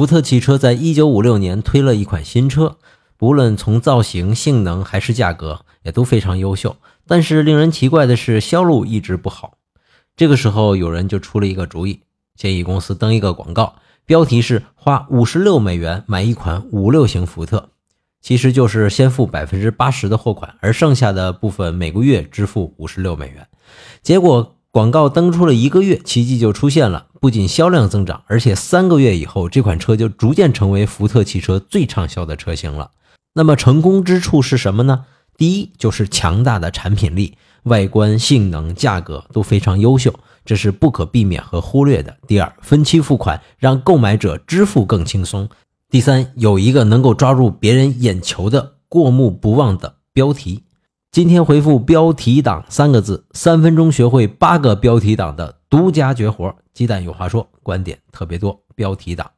福特汽车在一九五六年推了一款新车，不论从造型、性能还是价格，也都非常优秀。但是令人奇怪的是，销路一直不好。这个时候，有人就出了一个主意，建议公司登一个广告，标题是“花五十六美元买一款五六型福特”，其实就是先付百分之八十的货款，而剩下的部分每个月支付五十六美元。结果广告登出了一个月，奇迹就出现了，不仅销量增长，而且三个月以后，这款车就逐渐成为福特汽车最畅销的车型了。那么成功之处是什么呢？第一就是强大的产品力，外观、性能、价格都非常优秀，这是不可避免和忽略的。第二，分期付款让购买者支付更轻松。第三，有一个能够抓住别人眼球的过目不忘的标题。今天回复“标题党”三个字，三分钟学会八个标题党的独家绝活。鸡蛋有话说，观点特别多，标题党。